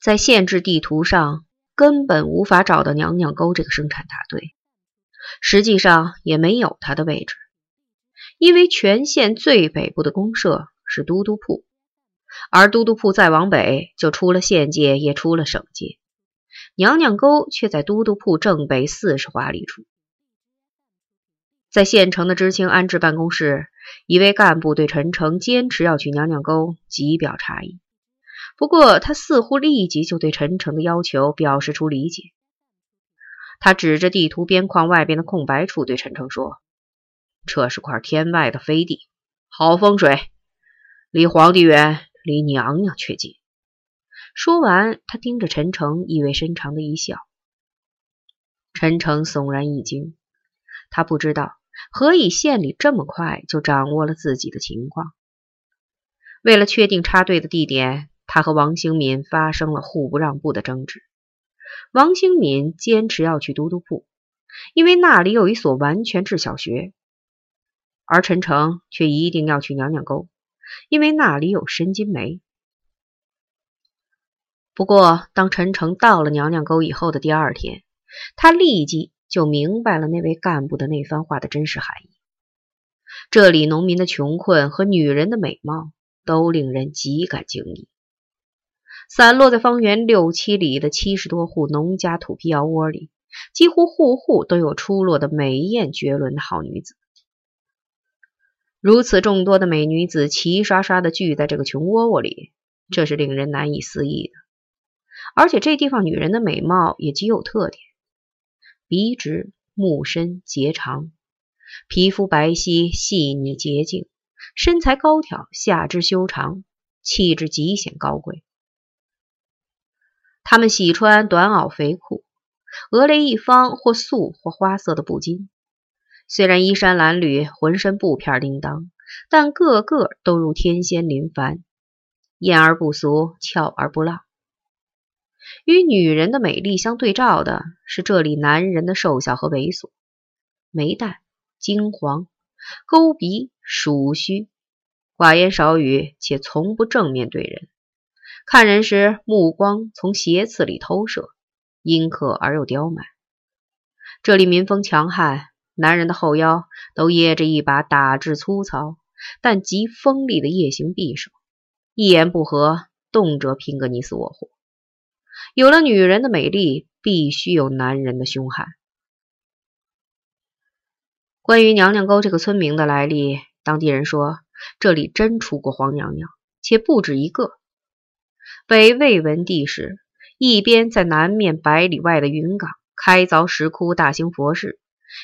在县志地图上根本无法找到娘娘沟这个生产大队，实际上也没有它的位置，因为全县最北部的公社是都督铺，而都督铺再往北就出了县界，也出了省界，娘娘沟却在都督铺正北四十华里处。在县城的知青安置办公室，一位干部对陈诚坚持要去娘娘沟极表诧异。不过，他似乎立即就对陈诚的要求表示出理解。他指着地图边框外边的空白处对陈诚说：“这是块天外的飞地，好风水，离皇帝远，离娘娘却近。”说完，他盯着陈诚，意味深长的一笑。陈诚悚然一惊，他不知道。何以县里这么快就掌握了自己的情况？为了确定插队的地点，他和王兴敏发生了互不让步的争执。王兴敏坚持要去都督铺，因为那里有一所完全制小学；而陈诚却一定要去娘娘沟，因为那里有申金梅。不过，当陈诚到了娘娘沟以后的第二天，他立即。就明白了那位干部的那番话的真实含义。这里农民的穷困和女人的美貌都令人极感惊异。散落在方圆六七里的七十多户农家土坯窑窝里，几乎户户都有出落的美艳绝伦的好女子。如此众多的美女子齐刷刷的聚在这个穷窝窝里，这是令人难以思议的。而且这地方女人的美貌也极有特点。鼻直目深睫长，皮肤白皙细腻洁净，身材高挑，下肢修长，气质极显高贵。他们喜穿短袄肥裤，鹅雷一方或素或花色的布巾。虽然衣衫褴褛，浑身布片叮当，但个个都如天仙临凡，艳而不俗，俏而不浪。与女人的美丽相对照的是这里男人的瘦小和猥琐，眉淡睛黄，勾鼻鼠须，寡言少语，且从不正面对人。看人时目光从斜刺里偷射，阴刻而又刁蛮。这里民风强悍，男人的后腰都掖着一把打制粗糙但极锋利的夜行匕首，一言不合，动辄拼个你死我活。有了女人的美丽，必须有男人的凶悍。关于娘娘沟这个村名的来历，当地人说，这里真出过黄娘娘，且不止一个。北魏文帝时，一边在南面百里外的云冈开凿石窟、大兴佛事，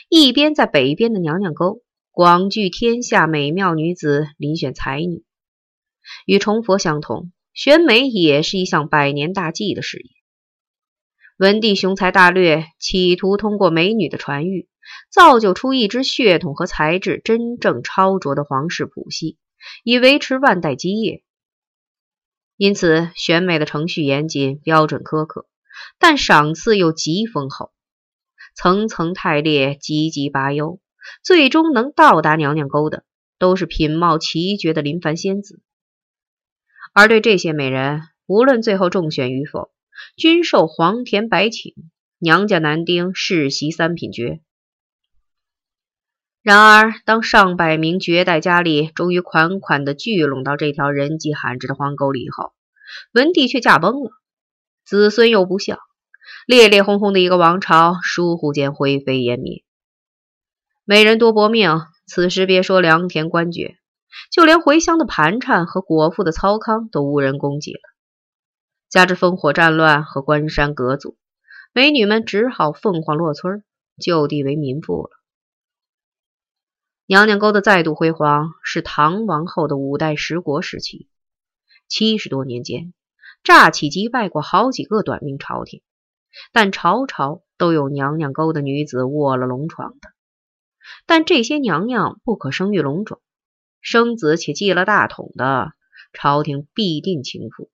一边在北边的娘娘沟广聚天下美妙女子，遴选才女。与崇佛相同。选美也是一项百年大计的事业。文帝雄才大略，企图通过美女的传育，造就出一支血统和才智真正超卓的皇室谱系，以维持万代基业。因此，选美的程序严谨、标准苛刻，但赏赐又极丰厚，层层汰劣，级级拔优，最终能到达娘娘沟的，都是品貌奇绝的林凡仙子。而对这些美人，无论最后中选与否，均受黄田白请，娘家男丁世袭三品爵。然而，当上百名绝代佳丽终于款款的聚拢到这条人迹罕至的荒沟里以后，文帝却驾崩了，子孙又不孝，烈烈轰轰的一个王朝倏忽间灰飞烟灭。美人多薄命，此时别说良田官爵。就连回乡的盘缠和果腹的操康都无人供给了，加之烽火战乱和关山隔阻，美女们只好凤凰落村，就地为民妇了。娘娘沟的再度辉煌是唐王后的五代十国时期，七十多年间，乍起击败过好几个短命朝廷，但朝朝都有娘娘沟的女子卧了龙床的，但这些娘娘不可生育龙种。生子且继了大统的朝廷必定倾覆。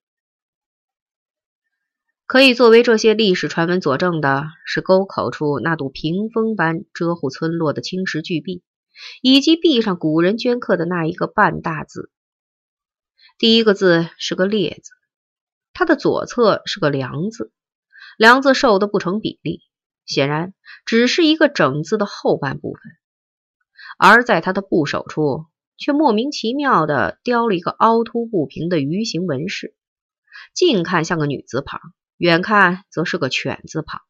可以作为这些历史传闻佐证的是沟口处那堵屏风般遮护村落的青石巨壁，以及壁上古人镌刻的那一个半大字。第一个字是个“烈”字，它的左侧是个梁字，梁字瘦得不成比例，显然只是一个整字的后半部分。而在它的部首处，却莫名其妙的雕了一个凹凸不平的鱼形纹饰，近看像个女字旁，远看则是个犬字旁，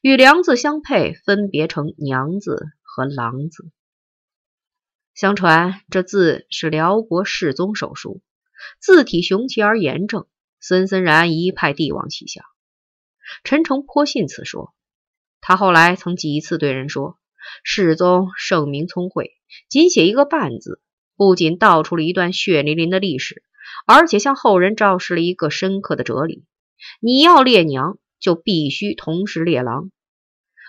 与梁字相配，分别成娘字和郎字。相传这字是辽国世宗手书，字体雄奇而严正。森森然一派帝王气象。陈诚颇信此说。他后来曾几次对人说：“世宗圣明聪慧，仅写一个半字，不仅道出了一段血淋淋的历史，而且向后人昭示了一个深刻的哲理：你要列娘，就必须同时列郎。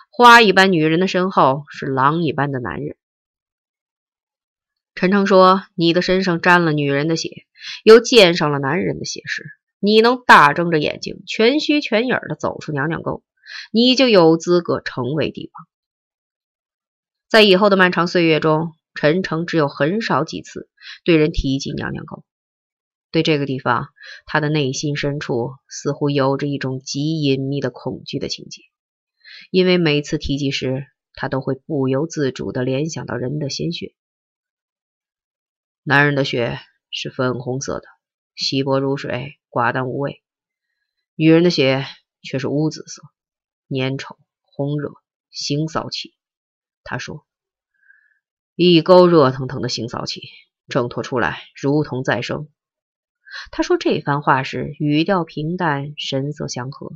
花一般女人的身后是狼一般的男人。”陈诚说：“你的身上沾了女人的血，又溅上了男人的血时。”你能大睁着眼睛，全虚全影的走出娘娘沟，你就有资格成为帝王。在以后的漫长岁月中，陈诚只有很少几次对人提及娘娘沟。对这个地方，他的内心深处似乎有着一种极隐秘的恐惧的情节，因为每次提及时，他都会不由自主的联想到人的鲜血。男人的血是粉红色的。稀薄如水，寡淡无味；女人的血却是乌紫色，粘稠、红热、腥臊气。他说：“一沟热腾腾的腥臊气，挣脱出来如同再生。”他说这番话时，语调平淡，神色祥和，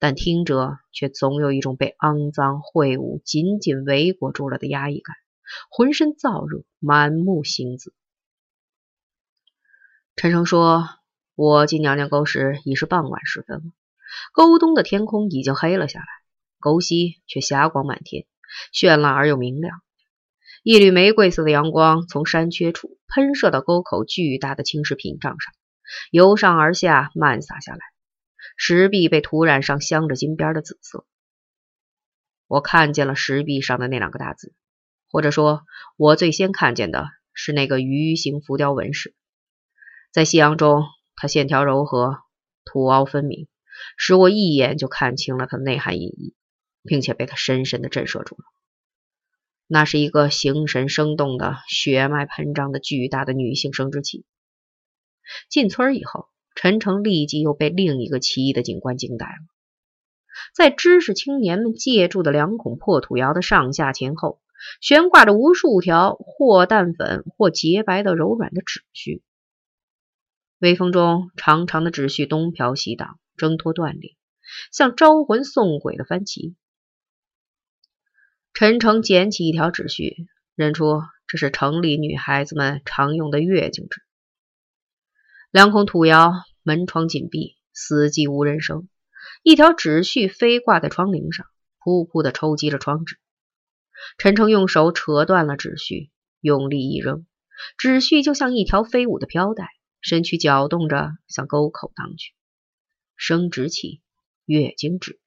但听着却总有一种被肮脏秽物紧紧围裹住了的压抑感，浑身燥热，满目星子。陈诚说：“我进娘娘沟时已是傍晚时分了，沟东的天空已经黑了下来，沟西却霞光满天，绚烂而又明亮。一缕玫瑰色的阳光从山缺处喷射到沟口巨大的青石屏障上，由上而下漫洒下来，石壁被涂染上镶着金边的紫色。我看见了石壁上的那两个大字，或者说，我最先看见的是那个鱼形浮雕纹饰。”在夕阳中，它线条柔和，凸凹分明，使我一眼就看清了它的内涵意义，并且被它深深的震慑住了。那是一个形神生动的、血脉喷张的巨大的女性生殖器。进村以后，陈诚立即又被另一个奇异的景观惊呆了。在知识青年们借住的两孔破土窑的上下前后，悬挂着无数条或淡粉或洁白的柔软的纸絮。微风中，长长的纸絮东飘西荡，挣脱断裂，像招魂送鬼的幡旗。陈诚捡起一条纸絮，认出这是城里女孩子们常用的月经纸。两孔土窑门窗紧闭，死寂无人声。一条纸絮飞挂在窗棂上，噗噗的抽击着窗纸。陈诚用手扯断了纸絮，用力一扔，纸絮就像一条飞舞的飘带。身躯搅动着，向沟口荡去。生殖器，月经止。